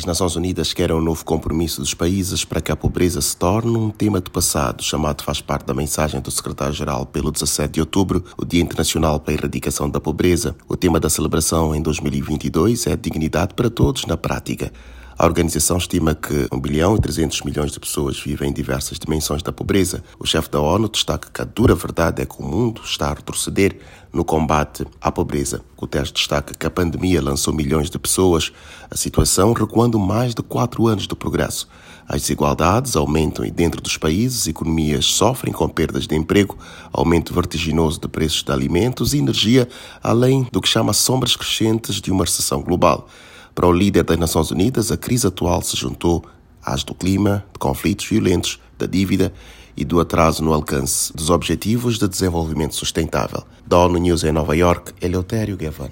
As Nações Unidas querem um novo compromisso dos países para que a pobreza se torne um tema do passado, chamado faz parte da mensagem do secretário-geral pelo 17 de outubro, o Dia Internacional para a Erradicação da Pobreza. O tema da celebração em 2022 é dignidade para todos na prática. A organização estima que 1 bilhão e 300 milhões de pessoas vivem em diversas dimensões da pobreza. O chefe da ONU destaca que a dura verdade é que o mundo está a retroceder no combate à pobreza. Guterres destaca que a pandemia lançou milhões de pessoas, a situação recuando mais de quatro anos do progresso. As desigualdades aumentam e dentro dos países, economias sofrem com perdas de emprego, aumento vertiginoso de preços de alimentos e energia, além do que chama sombras crescentes de uma recessão global. Para o líder das Nações Unidas, a crise atual se juntou às do clima, de conflitos violentos, da dívida e do atraso no alcance dos Objetivos de Desenvolvimento Sustentável. Da ONU News em Nova York, Eleutério Gavan.